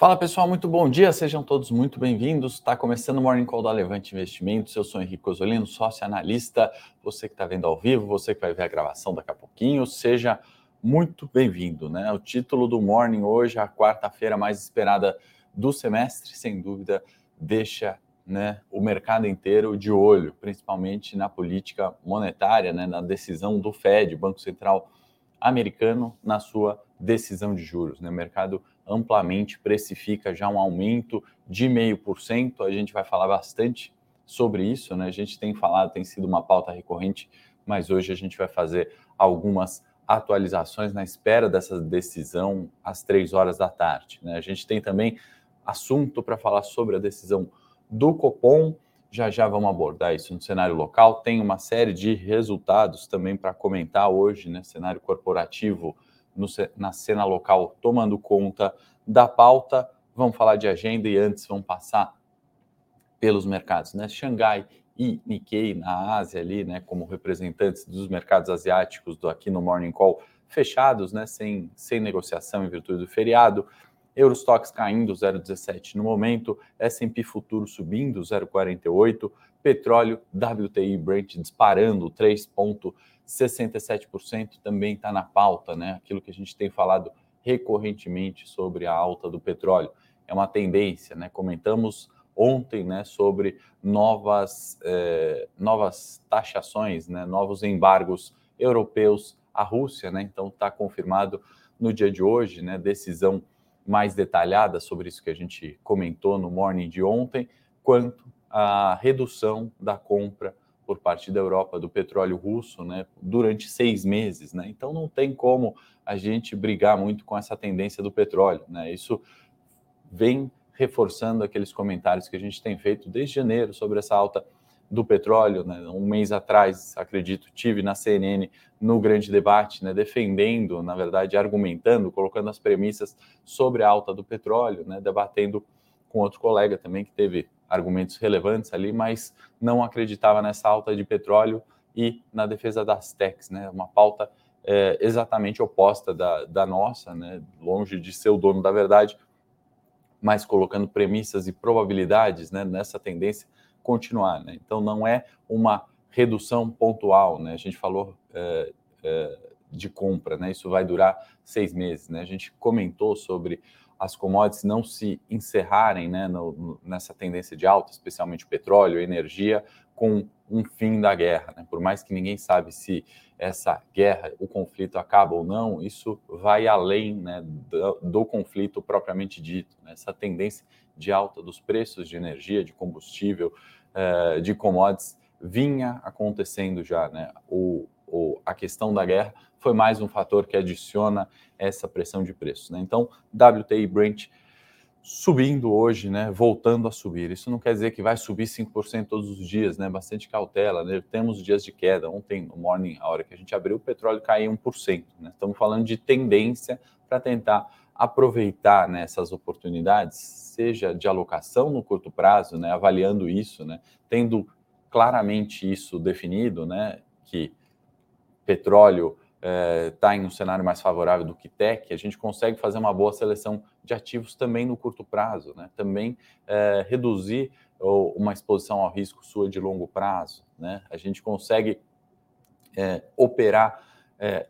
Fala pessoal, muito bom dia, sejam todos muito bem-vindos. Está começando o Morning Call da Levante Investimentos. Eu sou Henrique Osolino, sócio analista. Você que está vendo ao vivo, você que vai ver a gravação daqui a pouquinho, seja muito bem-vindo. Né? O título do Morning hoje, a quarta-feira mais esperada do semestre, sem dúvida, deixa né, o mercado inteiro de olho, principalmente na política monetária, né, na decisão do Fed, Banco Central Americano, na sua decisão de juros. Né? O mercado amplamente precifica já um aumento de 0,5%. A gente vai falar bastante sobre isso, né? A gente tem falado, tem sido uma pauta recorrente, mas hoje a gente vai fazer algumas atualizações na espera dessa decisão às três horas da tarde. Né? A gente tem também assunto para falar sobre a decisão do Copom. Já já vamos abordar isso no cenário local. Tem uma série de resultados também para comentar hoje, né? Cenário corporativo no, na cena local tomando conta da pauta. Vamos falar de agenda e antes vamos passar pelos mercados, né? Xangai e Nikkei na Ásia ali, né, como representantes dos mercados asiáticos do aqui no Morning Call fechados, né, sem, sem negociação em virtude do feriado. Eurostox caindo 0,17 no momento, S&P futuro subindo 0,48, petróleo WTI Brent disparando 3,5 67% também está na pauta, né? Aquilo que a gente tem falado recorrentemente sobre a alta do petróleo. É uma tendência, né? Comentamos ontem né, sobre novas, eh, novas taxações, né, novos embargos europeus à Rússia, né? Então está confirmado no dia de hoje, né? Decisão mais detalhada sobre isso que a gente comentou no morning de ontem, quanto à redução da compra por parte da Europa do petróleo russo né, durante seis meses. Né? Então não tem como a gente brigar muito com essa tendência do petróleo. Né? Isso vem reforçando aqueles comentários que a gente tem feito desde janeiro sobre essa alta do petróleo. Né? Um mês atrás, acredito, tive na CNN no grande debate, né, defendendo, na verdade, argumentando, colocando as premissas sobre a alta do petróleo, né, debatendo com outro colega também que teve argumentos relevantes ali, mas não acreditava nessa alta de petróleo e na defesa das techs, né? Uma pauta é, exatamente oposta da, da nossa, né? Longe de ser o dono da verdade, mas colocando premissas e probabilidades, né? Nessa tendência continuar, né? Então não é uma redução pontual, né? A gente falou é, é, de compra, né? Isso vai durar seis meses, né? A gente comentou sobre as commodities não se encerrarem né, no, nessa tendência de alta, especialmente petróleo, energia, com um fim da guerra. Né? Por mais que ninguém sabe se essa guerra, o conflito acaba ou não, isso vai além né, do, do, conflito propriamente dito. Né? Essa tendência de alta dos preços de energia, de combustível, uh, de commodities, vinha acontecendo já. Né? O, o, a questão da guerra foi mais um fator que adiciona essa pressão de preços. Né? Então, WTI Brent subindo hoje, né, voltando a subir. Isso não quer dizer que vai subir 5% todos os dias, né? Bastante cautela, né? Temos dias de queda. Ontem, no morning, a hora que a gente abriu, o petróleo caiu 1%, né? Estamos falando de tendência para tentar aproveitar né, essas oportunidades, seja de alocação no curto prazo, né, avaliando isso, né, tendo claramente isso definido, né, que petróleo está eh, em um cenário mais favorável do que tech, a gente consegue fazer uma boa seleção de ativos também no curto prazo, né? também eh, reduzir uma exposição ao risco sua de longo prazo. Né? A gente consegue eh, operar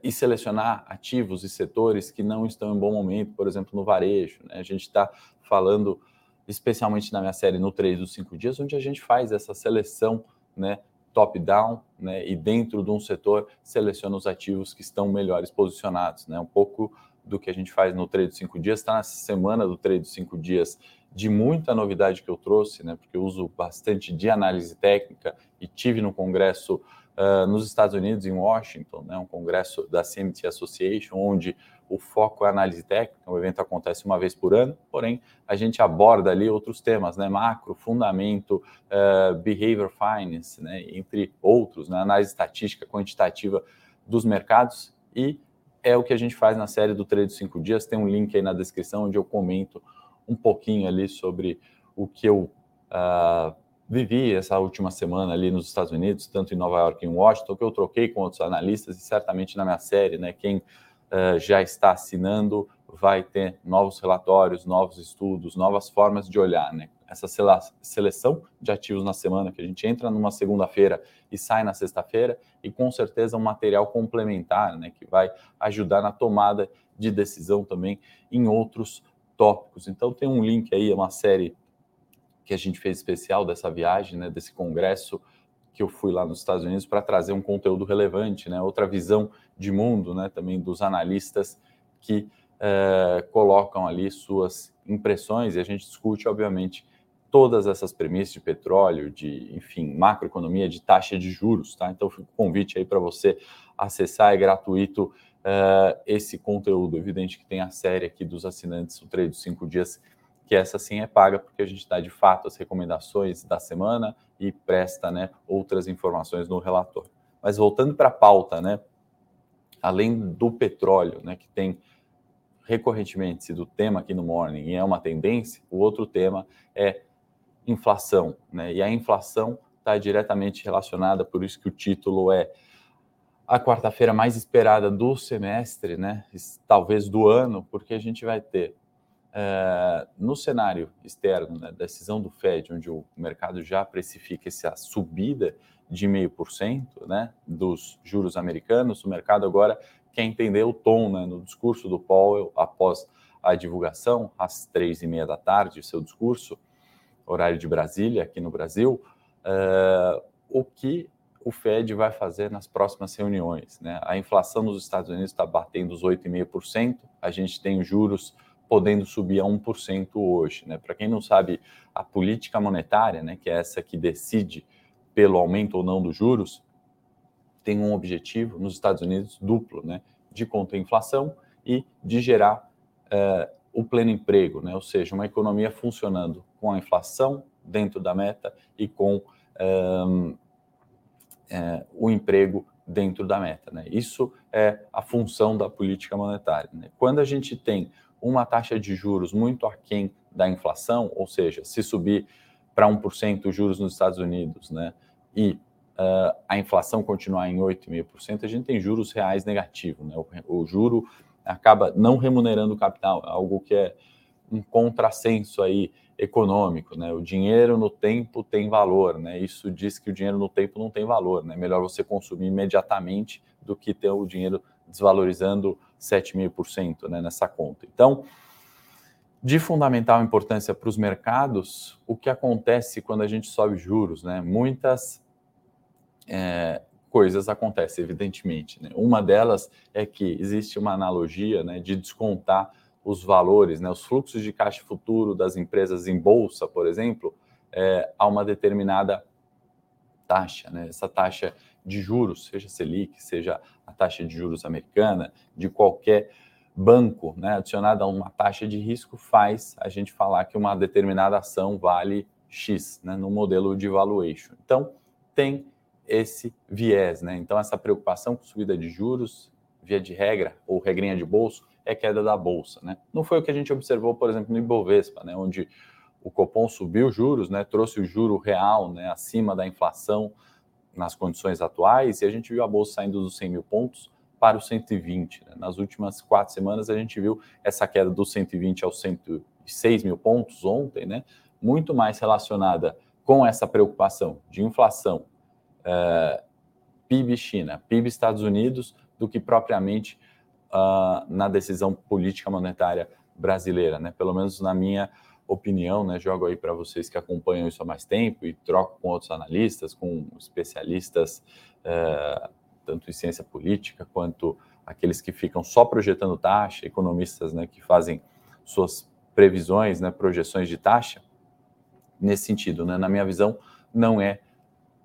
e selecionar ativos e setores que não estão em bom momento, por exemplo, no varejo. Né? A gente está falando, especialmente na minha série No 3 dos 5 Dias, onde a gente faz essa seleção né, top-down, né, e dentro de um setor seleciona os ativos que estão melhores posicionados, né, um pouco do que a gente faz no trade de cinco dias, está nessa semana do trade de cinco dias de muita novidade que eu trouxe, né, porque eu uso bastante de análise técnica e tive no congresso uh, nos Estados Unidos, em Washington, né, um congresso da CMT Association, onde o foco é análise técnica, o evento acontece uma vez por ano, porém a gente aborda ali outros temas, né, macro, fundamento, uh, behavior finance, né, entre outros, né, análise estatística, quantitativa dos mercados e é o que a gente faz na série do Trade 5 Dias, tem um link aí na descrição onde eu comento um pouquinho ali sobre o que eu uh, vivi essa última semana ali nos Estados Unidos, tanto em Nova York e em Washington, que eu troquei com outros analistas e certamente na minha série, né, quem já está assinando vai ter novos relatórios, novos estudos, novas formas de olhar, né? Essa seleção de ativos na semana, que a gente entra numa segunda-feira e sai na sexta-feira, e com certeza um material complementar, né? Que vai ajudar na tomada de decisão também em outros tópicos. Então tem um link aí, uma série que a gente fez especial dessa viagem, né? Desse congresso que eu fui lá nos Estados Unidos para trazer um conteúdo relevante, né? Outra visão de mundo, né? Também dos analistas que é, colocam ali suas impressões e a gente discute, obviamente, todas essas premissas de petróleo, de, enfim, macroeconomia, de taxa de juros, tá? Então, o convite aí para você acessar, é gratuito é, esse conteúdo. Evidente que tem a série aqui dos assinantes, o trade dos cinco dias, que essa sim é paga, porque a gente dá de fato as recomendações da semana e presta né, outras informações no relatório. Mas voltando para a pauta, né? Além do petróleo, né, que tem recorrentemente sido tema aqui no Morning e é uma tendência, o outro tema é inflação. Né? E a inflação está diretamente relacionada, por isso que o título é a quarta-feira mais esperada do semestre, né? talvez do ano, porque a gente vai ter é, no cenário externo, né, decisão do Fed, onde o mercado já precifica essa subida de 0,5% né, dos juros americanos, o mercado agora quer entender o tom né, no discurso do Powell após a divulgação, às três e meia da tarde, seu discurso, horário de Brasília, aqui no Brasil, uh, o que o Fed vai fazer nas próximas reuniões. Né? A inflação nos Estados Unidos está batendo os 8,5%, a gente tem juros podendo subir a 1% hoje. Né? Para quem não sabe, a política monetária, né, que é essa que decide pelo aumento ou não dos juros, tem um objetivo nos Estados Unidos duplo, né, de conter a inflação e de gerar uh, o pleno emprego, né, ou seja, uma economia funcionando com a inflação dentro da meta e com um, é, o emprego dentro da meta. Né? Isso é a função da política monetária. Né? Quando a gente tem uma taxa de juros muito aquém da inflação, ou seja, se subir para 1% os juros nos Estados Unidos, né, e uh, a inflação continuar em 8,5%, a gente tem juros reais negativos. Né? O, o juro acaba não remunerando o capital, algo que é um contrassenso aí econômico, né? O dinheiro no tempo tem valor, né? Isso diz que o dinheiro no tempo não tem valor, né? Melhor você consumir imediatamente do que ter o dinheiro desvalorizando 7,5% né, nessa conta. Então, de fundamental importância para os mercados, o que acontece quando a gente sobe juros, né? Muitas é, coisas acontecem, evidentemente. Né? Uma delas é que existe uma analogia né, de descontar os valores, né, os fluxos de caixa futuro das empresas em bolsa, por exemplo, é, a uma determinada taxa. Né? Essa taxa de juros, seja Selic, seja a taxa de juros americana, de qualquer banco, né, adicionada a uma taxa de risco, faz a gente falar que uma determinada ação vale X, né, no modelo de valuation. Então, tem esse viés, né? Então, essa preocupação com subida de juros, via de regra, ou regrinha de bolso, é queda da bolsa, né? Não foi o que a gente observou, por exemplo, no Ibovespa, né? Onde o Copom subiu juros, né? Trouxe o juro real, né? Acima da inflação nas condições atuais, e a gente viu a bolsa saindo dos 100 mil pontos para os 120. Né? Nas últimas quatro semanas, a gente viu essa queda dos 120 aos 106 mil pontos ontem, né? Muito mais relacionada com essa preocupação de inflação uh, PIB China, PIB Estados Unidos, do que propriamente uh, na decisão política monetária brasileira, né? Pelo menos na minha opinião, né? Jogo aí para vocês que acompanham isso há mais tempo e troco com outros analistas, com especialistas, uh, tanto em ciência política quanto aqueles que ficam só projetando taxa, economistas, né? Que fazem suas previsões, né? Projeções de taxa. Nesse sentido, né? Na minha visão, não é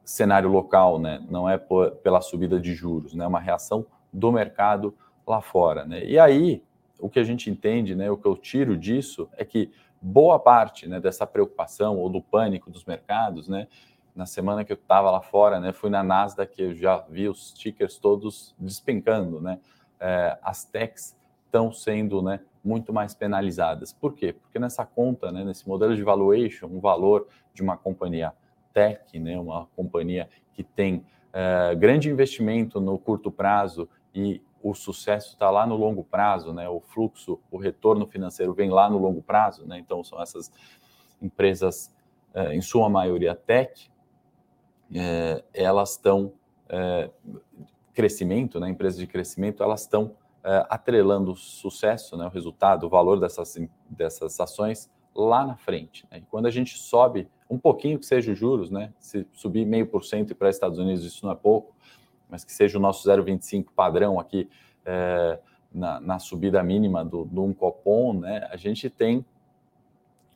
cenário local, né? não é por, pela subida de juros, né? é uma reação do mercado lá fora. Né? E aí, o que a gente entende, né, o que eu tiro disso é que boa parte né, dessa preocupação ou do pânico dos mercados, né, na semana que eu estava lá fora, né, fui na Nasdaq que eu já vi os tickers todos despencando, né, é, as techs estão sendo, né, muito mais penalizadas. Por quê? Porque nessa conta, né, nesse modelo de valuation, um valor de uma companhia tech, né, uma companhia que tem uh, grande investimento no curto prazo e o sucesso está lá no longo prazo, né? O fluxo, o retorno financeiro vem lá no longo prazo, né? Então são essas empresas, é, em sua maioria tech, é, elas estão é, crescimento, né? Empresas de crescimento, elas estão atrelando o sucesso, né? O resultado, o valor dessas dessas ações lá na frente. Né? E quando a gente sobe um pouquinho que seja os juros, né? Se subir meio por cento para Estados Unidos, isso não é pouco mas que seja o nosso 0,25 padrão aqui é, na, na, subida mínima do, do um copom, né, a gente tem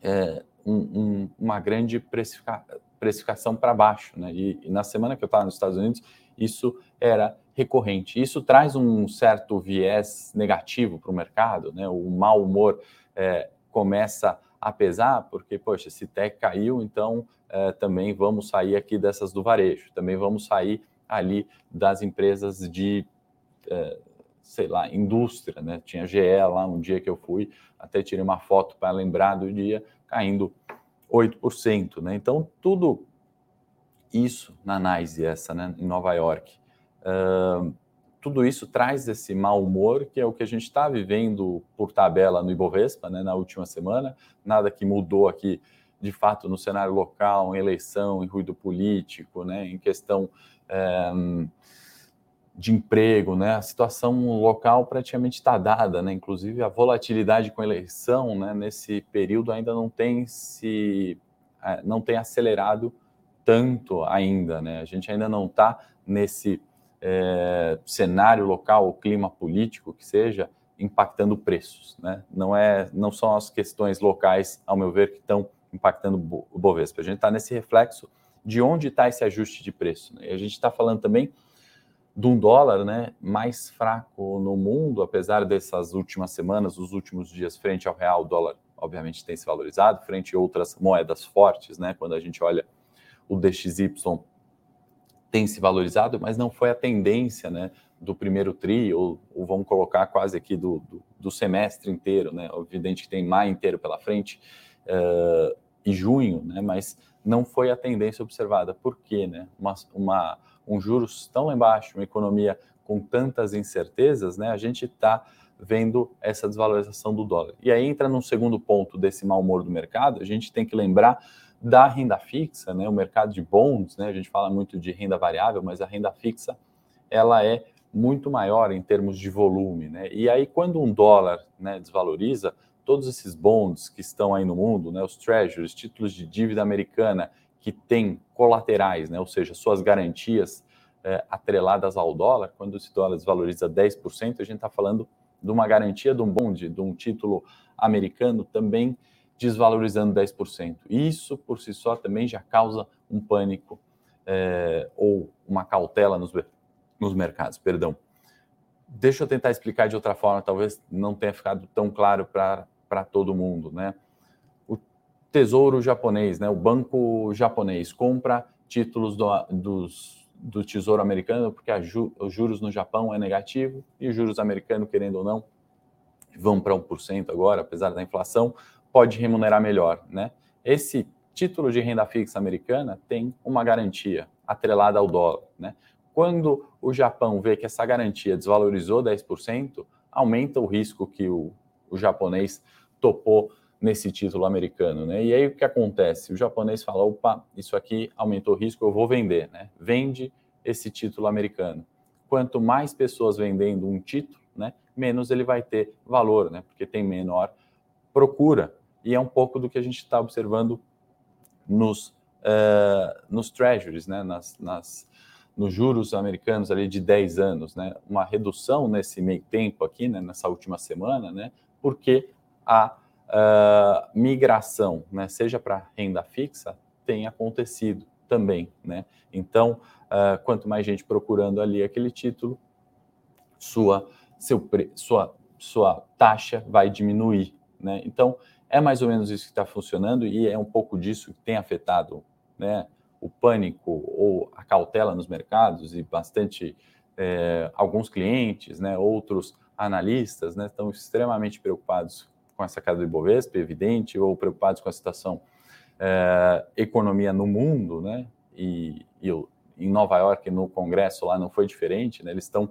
é, um, um, uma grande precifica, precificação para baixo. Né, e, e, na semana que eu estava nos Estados Unidos, isso era recorrente. Isso traz um certo viés negativo para o mercado, né, o mau humor é, começa a pesar, porque, poxa, se tech caiu, então é, também vamos sair aqui dessas do varejo, também vamos sair ali das empresas de, é, sei lá, indústria, né? Tinha GE lá um dia que eu fui, até tirei uma foto para lembrar do dia, caindo 8%, né? Então, tudo isso na NYSE, essa, né, em Nova York, uh, tudo isso traz esse mau humor, que é o que a gente está vivendo por tabela no Ibovespa, né, na última semana, nada que mudou aqui, de fato, no cenário local, em eleição, em ruído político, né, em questão de emprego, né? A situação local praticamente está dada, né? Inclusive a volatilidade com eleição, né? Nesse período ainda não tem se é, não tem acelerado tanto ainda, né? A gente ainda não está nesse é, cenário local, o clima político que seja impactando preços, né? Não é, não são as questões locais, ao meu ver, que estão impactando o Bovespa. A gente está nesse reflexo de onde está esse ajuste de preço. Né? A gente está falando também de um dólar né, mais fraco no mundo, apesar dessas últimas semanas, os últimos dias, frente ao real, o dólar obviamente tem se valorizado, frente a outras moedas fortes, né? Quando a gente olha o DXY tem se valorizado, mas não foi a tendência, né? Do primeiro tri, ou, ou vamos colocar quase aqui do, do, do, semestre inteiro, né? Evidente que tem maio inteiro pela frente uh, e junho, né? Mas não foi a tendência observada. Por quê? Né? Uma, uma, um juros tão embaixo, uma economia com tantas incertezas, né? a gente está vendo essa desvalorização do dólar. E aí entra num segundo ponto desse mau humor do mercado, a gente tem que lembrar da renda fixa, né? o mercado de bonds, né? a gente fala muito de renda variável, mas a renda fixa ela é muito maior em termos de volume. Né? E aí, quando um dólar né, desvaloriza, todos esses bonds que estão aí no mundo, né, os treasuries, títulos de dívida americana que têm colaterais, né, ou seja, suas garantias é, atreladas ao dólar, quando esse dólar desvaloriza 10%, a gente está falando de uma garantia de um bond, de um título americano também desvalorizando 10%. Isso, por si só, também já causa um pânico é, ou uma cautela nos, nos mercados, perdão. Deixa eu tentar explicar de outra forma, talvez não tenha ficado tão claro para para todo mundo, né? O Tesouro japonês, né? O banco japonês compra títulos do, dos, do Tesouro americano porque ju, os juros no Japão é negativo e os juros americanos, querendo ou não, vão para 1% agora, apesar da inflação, pode remunerar melhor, né? Esse título de renda fixa americana tem uma garantia atrelada ao dólar, né? Quando o Japão vê que essa garantia desvalorizou 10%, aumenta o risco que o, o japonês topou nesse título americano, né? E aí o que acontece? O japonês fala, opa, isso aqui aumentou o risco, eu vou vender, né? Vende esse título americano. Quanto mais pessoas vendendo um título, né, menos ele vai ter valor, né? Porque tem menor procura. E é um pouco do que a gente está observando nos, uh, nos treasuries, né? Nas, nas, nos juros americanos ali de 10 anos, né? Uma redução nesse meio tempo aqui, né? Nessa última semana, né? Porque a uh, migração, né, seja para renda fixa, tem acontecido também. Né? Então, uh, quanto mais gente procurando ali aquele título, sua, seu, sua, sua taxa vai diminuir. Né? Então, é mais ou menos isso que está funcionando e é um pouco disso que tem afetado né, o pânico ou a cautela nos mercados e bastante é, alguns clientes, né, outros analistas, né, estão extremamente preocupados com essa queda do Ibovespa, evidente, ou preocupados com a situação é, economia no mundo, né? E, e em Nova York, no Congresso lá, não foi diferente, né? Eles estão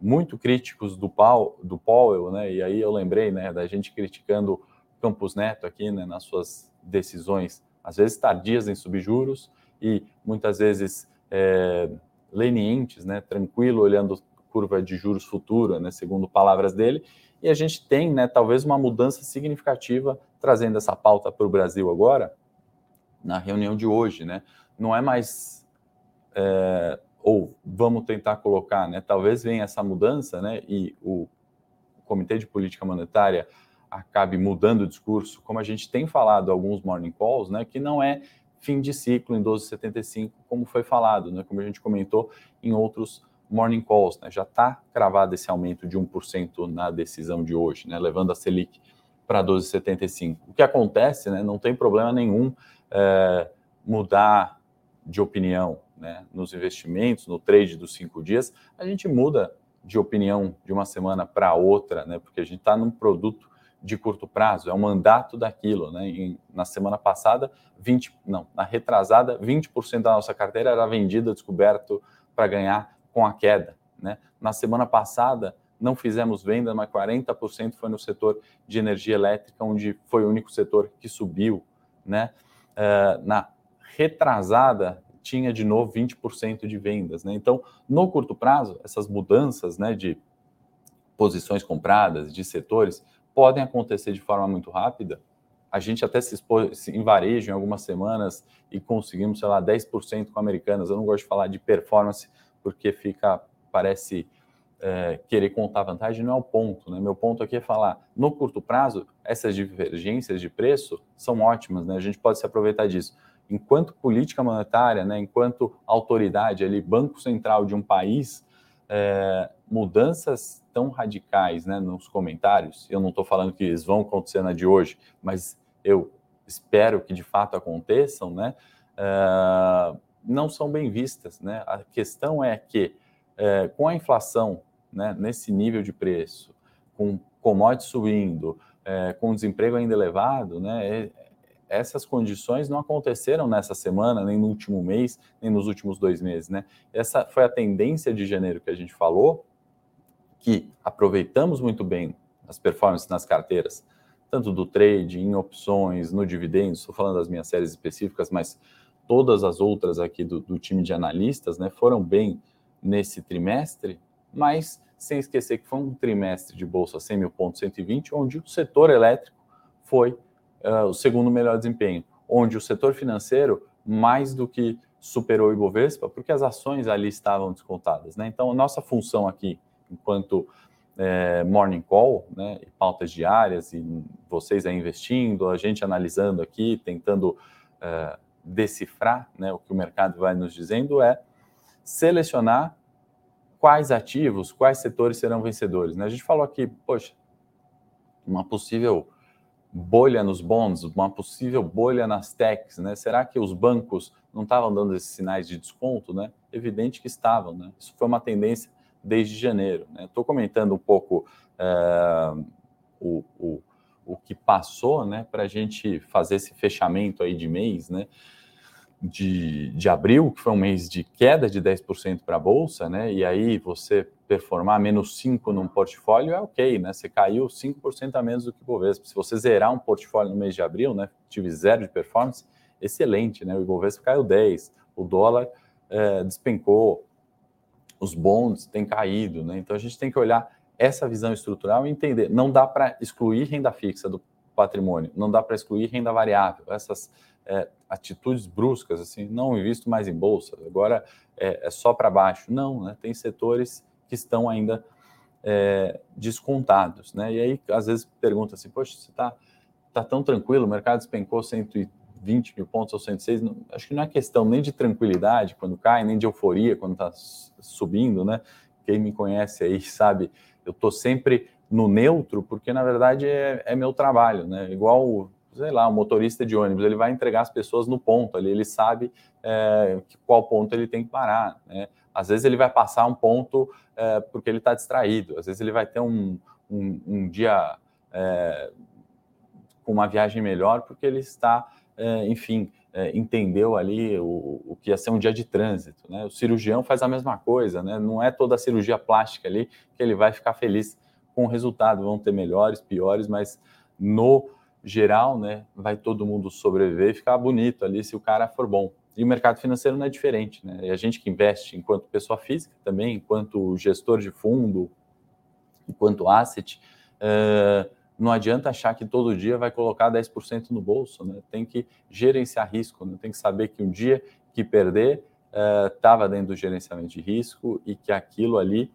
muito críticos do, Paul, do Powell, né? E aí eu lembrei, né, da gente criticando Campos Neto aqui, né, nas suas decisões, às vezes tardias em subjuros e muitas vezes é, lenientes, né, tranquilo, olhando curva de juros futura, né, segundo palavras dele, e a gente tem, né, talvez uma mudança significativa trazendo essa pauta para o Brasil agora, na reunião de hoje, né? Não é mais é, ou vamos tentar colocar, né? Talvez venha essa mudança, né? E o Comitê de Política Monetária acabe mudando o discurso, como a gente tem falado alguns morning calls, né? Que não é fim de ciclo em 12,75, como foi falado, né? Como a gente comentou em outros morning calls, né? Já está cravado esse aumento de 1% na decisão de hoje, né? Levando a Selic para 12,75. O que acontece, né? Não tem problema nenhum é, mudar de opinião, né, nos investimentos, no trade dos cinco dias, a gente muda de opinião de uma semana para outra, né, porque a gente está num produto de curto prazo, é um mandato daquilo. Né? Em, na semana passada, 20, não, na retrasada, 20% da nossa carteira era vendida, descoberto para ganhar com a queda. Né? Na semana passada, não fizemos venda, mas 40% foi no setor de energia elétrica, onde foi o único setor que subiu. Né? Uh, na retrasada, tinha de novo 20% de vendas. Né? Então, no curto prazo, essas mudanças né, de posições compradas, de setores, podem acontecer de forma muito rápida. A gente até se expôs em varejo em algumas semanas e conseguimos, sei lá, 10% com americanas. Eu não gosto de falar de performance porque fica, parece é, querer contar vantagem, não é o ponto. Né? Meu ponto aqui é falar, no curto prazo, essas divergências de preço são ótimas, né? a gente pode se aproveitar disso enquanto política monetária, né, enquanto autoridade ali, banco central de um país, é, mudanças tão radicais né, nos comentários, eu não estou falando que eles vão acontecer na de hoje, mas eu espero que de fato aconteçam, né, é, não são bem vistas. Né? A questão é que, é, com a inflação né, nesse nível de preço, com commodities subindo, é, com desemprego ainda elevado, né, é, essas condições não aconteceram nessa semana, nem no último mês, nem nos últimos dois meses, né? Essa foi a tendência de janeiro que a gente falou, que aproveitamos muito bem as performances nas carteiras, tanto do trade, em opções, no dividendos, estou falando das minhas séries específicas, mas todas as outras aqui do, do time de analistas, né, foram bem nesse trimestre, mas sem esquecer que foi um trimestre de bolsa 100 mil pontos, 120, onde o setor elétrico foi uh, o segundo melhor desempenho, onde o setor financeiro mais do que superou o Ibovespa, porque as ações ali estavam descontadas. Né? Então, nossa função aqui, enquanto é, morning call, né, e pautas diárias, e vocês aí investindo, a gente analisando aqui, tentando é, decifrar né, o que o mercado vai nos dizendo, é selecionar quais ativos, quais setores serão vencedores. Né? A gente falou aqui, poxa, uma possível bolha nos bonds, uma possível bolha nas techs, né? Será que os bancos não estavam dando esses sinais de desconto, né? Evidente que estavam, né? Isso foi uma tendência desde janeiro. Estou né? comentando um pouco é, o, o, o que passou, né? Para a gente fazer esse fechamento aí de mês, né? De, de abril, que foi um mês de queda de 10% para a Bolsa, né? E aí você performar menos 5 num portfólio é ok, né? Você caiu 5% a menos do que o Bovespa. Se você zerar um portfólio no mês de abril, né? Tive zero de performance, excelente, né? O Ibovespa caiu 10, o dólar é, despencou, os bonds têm caído, né? Então a gente tem que olhar essa visão estrutural e entender. Não dá para excluir renda fixa do patrimônio, não dá para excluir renda variável. Essas é, atitudes bruscas, assim, não invisto mais em bolsa, agora é, é só para baixo. Não, né? Tem setores que estão ainda é, descontados. Né? E aí, às vezes, pergunta assim, poxa, você está tá tão tranquilo, o mercado despencou 120 mil pontos ou 106, não, acho que não é questão nem de tranquilidade quando cai, nem de euforia quando está subindo, né? Quem me conhece aí sabe, eu estou sempre no neutro, porque na verdade é, é, meu trabalho, né? Igual, sei lá, o motorista de ônibus, ele vai entregar as pessoas no ponto ali, ele sabe é, qual ponto ele tem que parar, né? Às vezes ele vai passar um ponto é, porque ele está distraído, às vezes ele vai ter um, um, um dia é, com uma viagem melhor porque ele está, é, enfim, é, entendeu ali o, o, que ia ser um dia de trânsito. Né? O cirurgião faz a mesma coisa, né? não é toda a cirurgia plástica ali que ele vai ficar feliz com o resultado. Vão ter melhores, piores, mas no geral, né, vai todo mundo sobreviver e ficar bonito ali se o cara for bom. E o mercado financeiro não é diferente, né? E a gente que investe enquanto pessoa física também, enquanto gestor de fundo, enquanto asset, uh, não adianta achar que todo dia vai colocar 10% no bolso, né? Tem que gerenciar risco, né? tem que saber que um dia que perder estava uh, dentro do gerenciamento de risco e que aquilo ali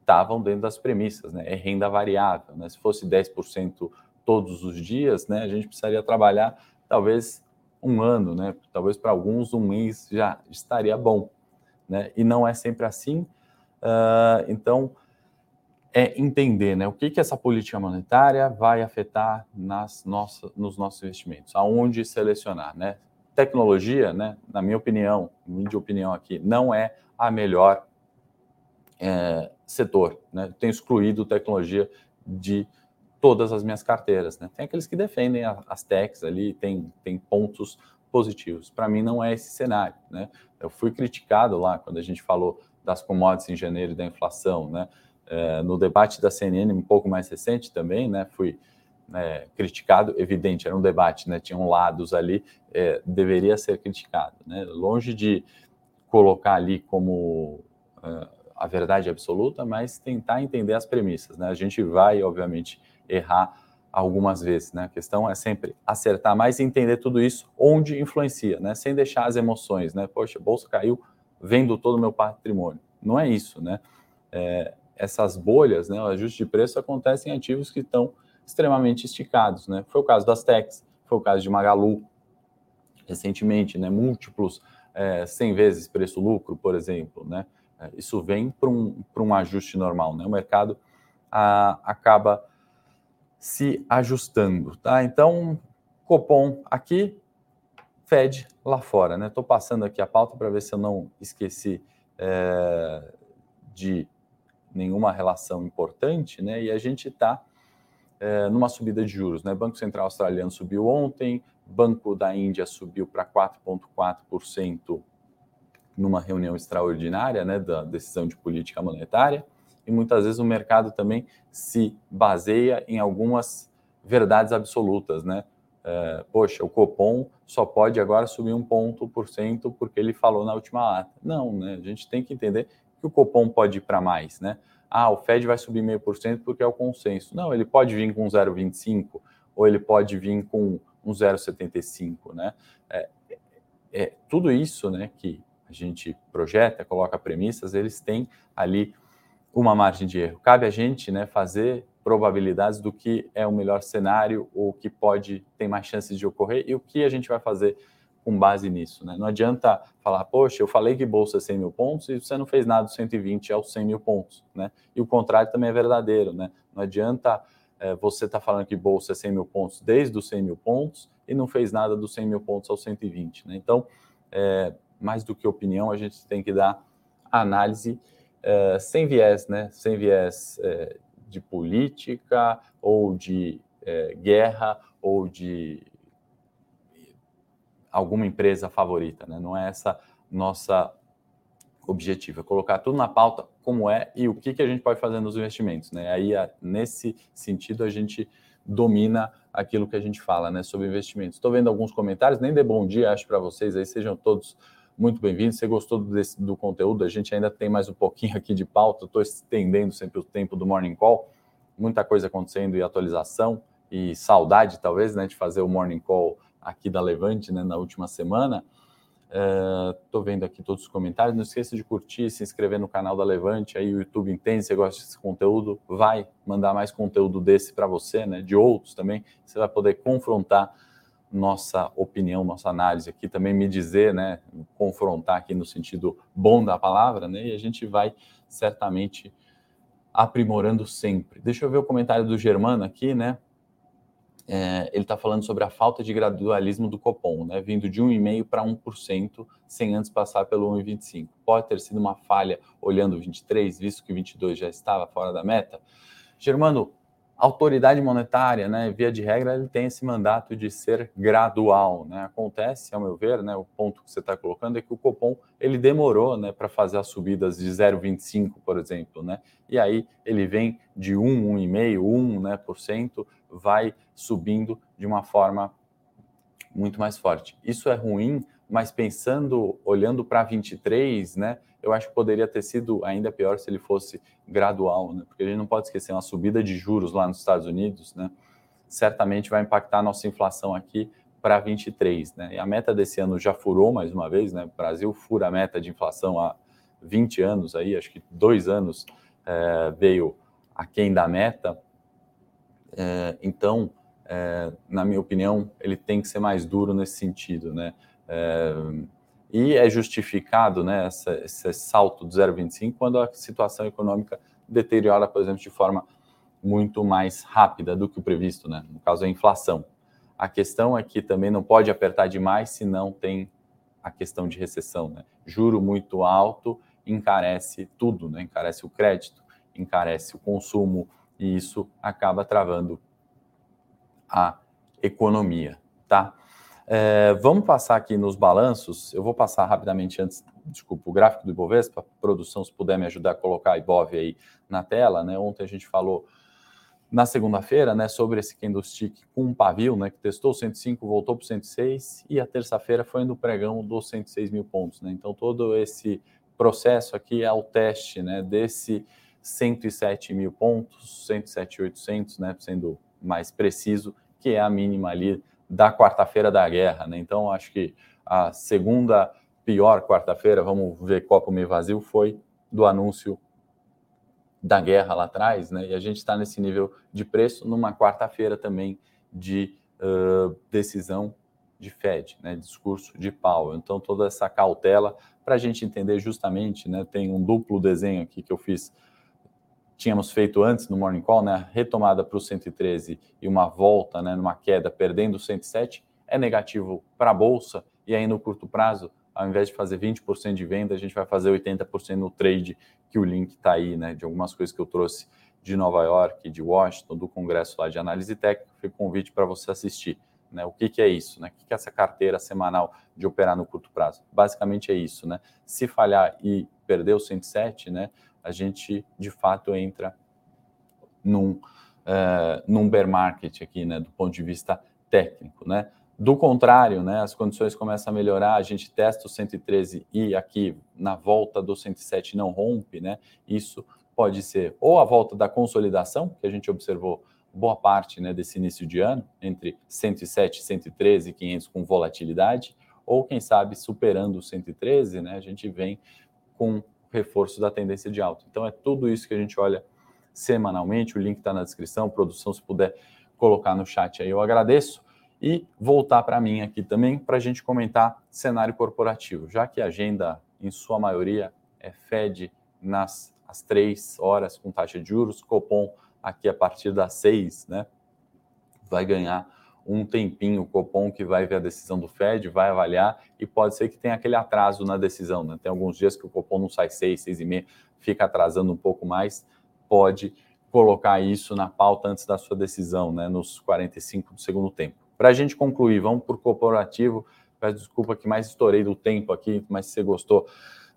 estavam uh, dentro das premissas, né? É renda variável, né? Se fosse 10% todos os dias, né? A gente precisaria trabalhar talvez um ano, né? Talvez para alguns um mês já estaria bom, né? E não é sempre assim. Uh, então é entender né, o que, que essa política monetária vai afetar nas nos nossos investimentos, aonde selecionar. Né? Tecnologia, né, na minha opinião, de opinião aqui, não é a melhor é, setor. Né? Tenho excluído tecnologia de todas as minhas carteiras. Né? Tem aqueles que defendem as techs ali, tem, tem pontos positivos. Para mim, não é esse cenário. Né? Eu fui criticado lá quando a gente falou das commodities em janeiro e da inflação. Né? É, no debate da CNN, um pouco mais recente também, né, fui é, criticado, evidente, era um debate, né, tinham lados ali, é, deveria ser criticado. Né, longe de colocar ali como é, a verdade absoluta, mas tentar entender as premissas. Né, a gente vai, obviamente, errar algumas vezes. Né, a questão é sempre acertar mais e entender tudo isso onde influencia, né, sem deixar as emoções. Né, Poxa, a bolsa caiu, vendo todo o meu patrimônio. Não é isso, né? É, essas bolhas, né, o ajuste de preço acontece em ativos que estão extremamente esticados, né? Foi o caso das techs, foi o caso de Magalu recentemente, né? Múltiplos é, 100 vezes preço-lucro, por exemplo, né? É, isso vem para um, um ajuste normal, né? O mercado a, acaba se ajustando, tá? Então, Copom aqui, Fed lá fora, né? Estou passando aqui a pauta para ver se eu não esqueci é, de nenhuma relação importante, né? E a gente está é, numa subida de juros, né? Banco Central Australiano subiu ontem, Banco da Índia subiu para 4,4% numa reunião extraordinária, né, da decisão de política monetária, e muitas vezes o mercado também se baseia em algumas verdades absolutas, né? É, poxa, o Copom só pode agora subir um ponto por cento porque ele falou na última ata. Não, né? A gente tem que entender que o Copom pode ir para mais, né? Ah, o Fed vai subir meio por cento porque é o consenso. Não, ele pode vir com 0,25 ou ele pode vir com um 0,75, né? É, é, tudo isso, né, que a gente projeta, coloca premissas, eles têm ali uma margem de erro. Cabe a gente, né, fazer probabilidades do que é o melhor cenário ou que pode ter mais chances de ocorrer e o que a gente vai fazer com base nisso. Né? Não adianta falar, poxa, eu falei que bolsa é 100 mil pontos e você não fez nada dos 120 aos 100 mil pontos. Né? E o contrário também é verdadeiro. Né? Não adianta é, você estar tá falando que bolsa é 100 mil pontos desde os 100 mil pontos e não fez nada dos 100 mil pontos aos 120. Né? Então, é, mais do que opinião, a gente tem que dar análise é, sem viés, né? sem viés de política ou de guerra ou de alguma empresa favorita, né? Não é essa nossa objetivo, é colocar tudo na pauta como é e o que, que a gente pode fazer nos investimentos, né? Aí, nesse sentido, a gente domina aquilo que a gente fala, né, sobre investimentos. Estou vendo alguns comentários, nem de bom dia, acho para vocês aí, sejam todos muito bem-vindos. Você gostou desse, do conteúdo? A gente ainda tem mais um pouquinho aqui de pauta, estou estendendo sempre o tempo do Morning Call, muita coisa acontecendo e atualização e saudade, talvez, né, de fazer o Morning Call aqui da Levante, né, na última semana. Estou uh, vendo aqui todos os comentários. Não esqueça de curtir, se inscrever no canal da Levante. Aí o YouTube entende, você gosta desse conteúdo, vai mandar mais conteúdo desse para você, né? De outros também. Você vai poder confrontar nossa opinião, nossa análise aqui, também me dizer, né? Confrontar aqui no sentido bom da palavra, né? E a gente vai certamente aprimorando sempre. Deixa eu ver o comentário do Germano aqui, né? É, ele está falando sobre a falta de gradualismo do Copom, né, vindo de 1,5% para 1%, sem antes passar pelo 1,25%. Pode ter sido uma falha olhando o 23, visto que o 22 já estava fora da meta? Germano, autoridade monetária, né, via de regra, ele tem esse mandato de ser gradual, né? Acontece, ao meu ver, né, o ponto que você está colocando é que o Copom ele demorou, né, para fazer as subidas de 0,25, por exemplo, né? E aí ele vem de 1, 1,5, 1, né, por cento, vai subindo de uma forma muito mais forte. Isso é ruim, mas pensando, olhando para 23, né, eu acho que poderia ter sido ainda pior se ele fosse gradual, né? porque a gente não pode esquecer, uma subida de juros lá nos Estados Unidos, né, certamente vai impactar a nossa inflação aqui para 23. Né? E a meta desse ano já furou mais uma vez, né? o Brasil fura a meta de inflação há 20 anos, aí, acho que dois anos é, veio aquém da meta. É, então, é, na minha opinião, ele tem que ser mais duro nesse sentido. Né? É, e é justificado né, essa, esse salto de 0,25 quando a situação econômica deteriora, por exemplo, de forma muito mais rápida do que o previsto, né? no caso, a inflação. A questão é que também não pode apertar demais se não tem a questão de recessão. Né? Juro muito alto encarece tudo, né? encarece o crédito, encarece o consumo, e isso acaba travando a economia. Tá? É, vamos passar aqui nos balanços. Eu vou passar rapidamente antes, desculpa, o gráfico do Ibovespa, produção, se puder me ajudar a colocar a Ibov aí na tela, né? Ontem a gente falou na segunda-feira, né, sobre esse candlestick com um pavio, né, que testou 105, voltou para 106 e a terça-feira foi no pregão dos 106 mil pontos, né? Então todo esse processo aqui é o teste, né, desse 107 mil pontos, 107.800, né, sendo mais preciso, que é a mínima ali da quarta-feira da guerra, né? Então acho que a segunda pior quarta-feira, vamos ver copo meio vazio, foi do anúncio da guerra lá atrás, né? E a gente está nesse nível de preço numa quarta-feira também de uh, decisão de Fed, né? Discurso de Powell. Então toda essa cautela para a gente entender justamente, né? Tem um duplo desenho aqui que eu fiz tínhamos feito antes no Morning Call, né, retomada para o 113 e uma volta, né, numa queda perdendo o 107, é negativo para a bolsa e aí no curto prazo, ao invés de fazer 20% de venda, a gente vai fazer 80% no trade, que o link está aí, né, de algumas coisas que eu trouxe de Nova York, de Washington, do congresso lá de análise técnica, foi convite para você assistir. Né? O que, que, é isso? Né? O que, que é essa carteira semanal de operar no curto prazo? Basicamente é isso. Né? Se falhar e perder o 107, né, a gente de fato entra num, uh, num bear market aqui, né, do ponto de vista técnico, né? Do contrário, né, as condições começam a melhorar, a gente testa o 113 e aqui na volta do 107 não rompe, né? Isso pode ser ou a volta da consolidação, que a gente observou boa parte né, desse início de ano, entre 107, 113 e 500 com volatilidade, ou quem sabe superando o 113, né, a gente vem com reforço da tendência de alta. Então é tudo isso que a gente olha semanalmente. O link está na descrição. Produção, se puder colocar no chat aí, eu agradeço. E voltar para mim aqui também para a gente comentar cenário corporativo, já que a agenda, em sua maioria, é Fed nas às três horas com taxa de juros, Copom aqui a partir das seis, né? Vai ganhar um tempinho o Copom que vai ver a decisão do Fed, vai avaliar e pode ser que tenha aquele atraso na decisão. Né? Tem alguns dias que o Copom não sai seis, seis e meia, fica atrasando um pouco mais, pode colocar isso na pauta antes da sua decisão, né? nos 45 do segundo tempo. Para a gente concluir, vamos para o corporativo. Peço desculpa que mais estourei do tempo aqui, mas se você gostou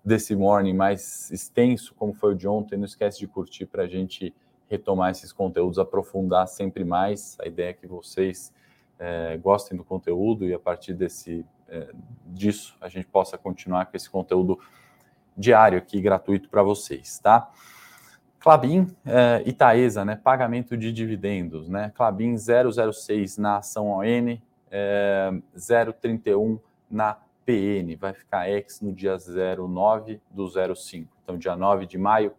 desse morning mais extenso, como foi o de ontem, não esquece de curtir para a gente retomar esses conteúdos, aprofundar sempre mais. A ideia é que vocês é, gostem do conteúdo e a partir desse, é, disso a gente possa continuar com esse conteúdo diário aqui gratuito para vocês, tá? Clabin é, Itaesa, né? Pagamento de dividendos, né? Clabin 006 na ação ON, é, 031 na PN, vai ficar ex no dia 09 do 05. Então, dia 9 de maio,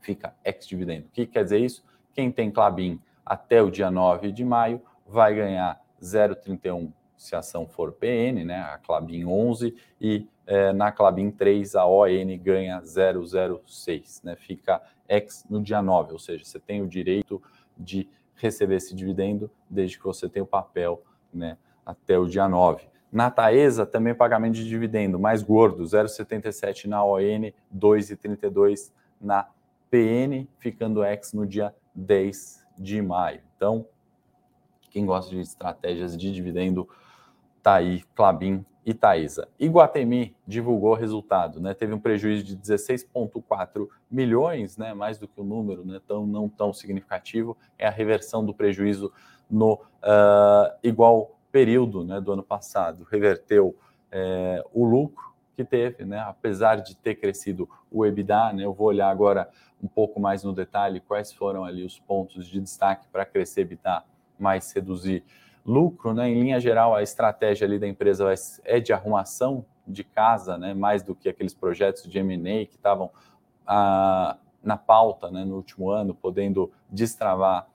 fica ex dividendo. O que quer dizer isso? Quem tem Clabin até o dia 9 de maio vai ganhar 0,31 se a ação for PN, né, a Clabin 11, e é, na Clabin 3 a ON ganha 0,06, né, fica ex no dia 9, ou seja, você tem o direito de receber esse dividendo desde que você tenha o papel né, até o dia 9. Na Taesa, também pagamento de dividendo mais gordo, 0,77 na ON, 2,32 na PN, ficando ex no dia 10 de maio. Então, quem gosta de estratégias de dividendo, tá aí, Clabin e Taesa. Iguatemi divulgou resultado, né? Teve um prejuízo de 16,4 milhões, né? Mais do que o número, né? Tão, não tão significativo. É a reversão do prejuízo no uh, igual período né, do ano passado. Reverteu é, o lucro que teve, né? Apesar de ter crescido o EBITDA, né? Eu vou olhar agora um pouco mais no detalhe quais foram ali os pontos de destaque para crescer EBITDA mais reduzir lucro, né? Em linha geral, a estratégia ali da empresa é de arrumação de casa, né? Mais do que aqueles projetos de M&A que estavam ah, na pauta, né? No último ano, podendo destravar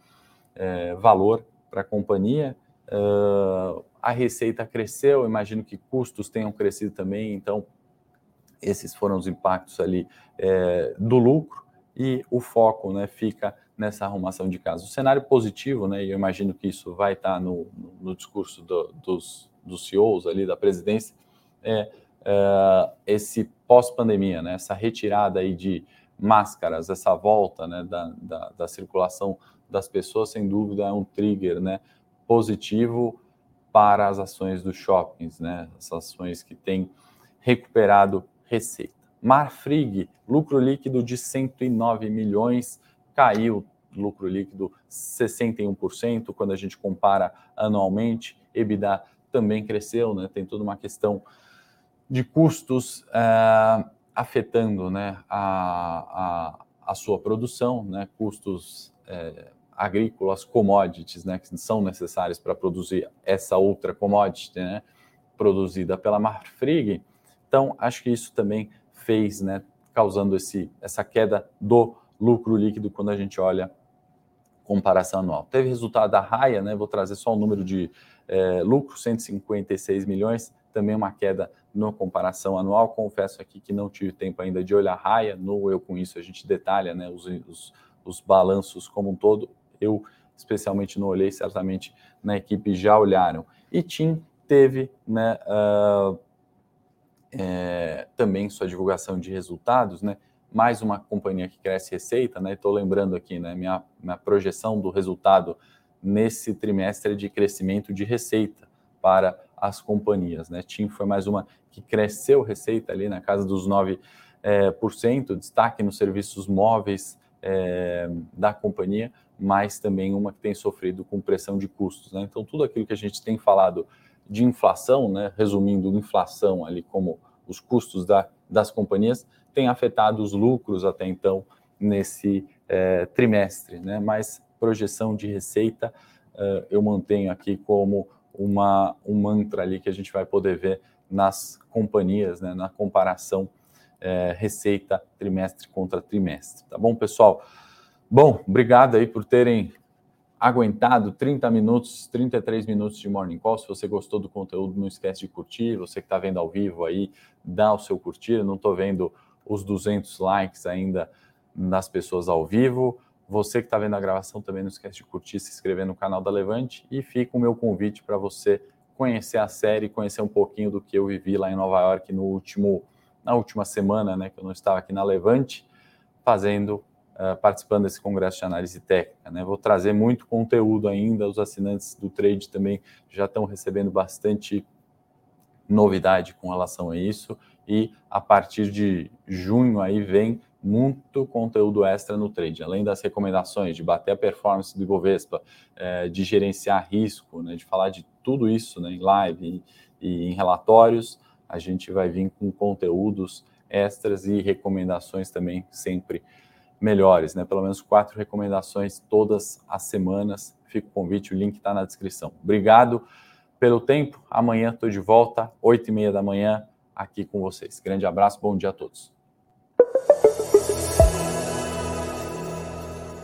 é, valor para a companhia. Uh, a receita cresceu, imagino que custos tenham crescido também, então esses foram os impactos ali é, do lucro e o foco né, fica nessa arrumação de casos. O cenário positivo, né, e eu imagino que isso vai estar no, no discurso do, dos, dos CEOs ali da presidência, é, é esse pós-pandemia, né, essa retirada aí de máscaras, essa volta né, da, da, da, circulação das pessoas, sem dúvida é um trigger né, positivo para as ações dos shoppings, né, as ações que têm recuperado receita. Marfrig, lucro líquido de 109 milhões, caiu lucro líquido 61% quando a gente compara anualmente. EBITDA também cresceu, né? Tem toda uma questão de custos uh, afetando, né, a, a, a, sua produção, né? Custos uh, agrícolas, commodities, né, que são necessários para produzir essa outra commodity, né, produzida pela Marfrig. Então, acho que isso também fez, né, causando esse, essa queda do lucro líquido quando a gente olha comparação anual. Teve resultado da Raia, né? Vou trazer só o número de é, lucro, 156 milhões, também uma queda na comparação anual. Confesso aqui que não tive tempo ainda de olhar a Raia. No Eu Com Isso a gente detalha né, os, os, os balanços como um todo. Eu especialmente não olhei, certamente na equipe já olharam. E Tim teve né, uh, é, também sua divulgação de resultados, né? Mais uma companhia que cresce receita, né? Estou lembrando aqui, né? Minha, minha projeção do resultado nesse trimestre de crescimento de receita para as companhias, né? TIM foi mais uma que cresceu receita ali na casa dos 9%, é, por cento, destaque nos serviços móveis é, da companhia, mas também uma que tem sofrido com pressão de custos, né? Então, tudo aquilo que a gente tem falado de inflação, né? Resumindo, inflação ali como os custos da, das companhias, tem afetado os lucros até então nesse é, trimestre, né? Mas projeção de receita uh, eu mantenho aqui como uma, um mantra ali que a gente vai poder ver nas companhias, né? Na comparação é, receita trimestre contra trimestre, tá bom, pessoal? Bom, obrigado aí por terem aguentado 30 minutos, 33 minutos de Morning Call. Se você gostou do conteúdo, não esquece de curtir. Você que está vendo ao vivo aí, dá o seu curtir. não estou vendo os 200 likes ainda das pessoas ao vivo. Você que está vendo a gravação também não esquece de curtir, se inscrever no canal da Levante e fica o meu convite para você conhecer a série, conhecer um pouquinho do que eu vivi lá em Nova York no último, na última semana, né, que eu não estava aqui na Levante, fazendo uh, participando desse congresso de análise técnica. Né? Vou trazer muito conteúdo ainda, os assinantes do trade também já estão recebendo bastante novidade com relação a isso e a partir de junho aí vem muito conteúdo extra no trade, além das recomendações de bater a performance do Ibovespa, é, de gerenciar risco, né, de falar de tudo isso né, em live e, e em relatórios, a gente vai vir com conteúdos extras e recomendações também sempre melhores, né? Pelo menos quatro recomendações todas as semanas. Fica o convite, o link está na descrição. Obrigado pelo tempo. Amanhã estou de volta, oito e meia da manhã, aqui com vocês. Grande abraço, bom dia a todos.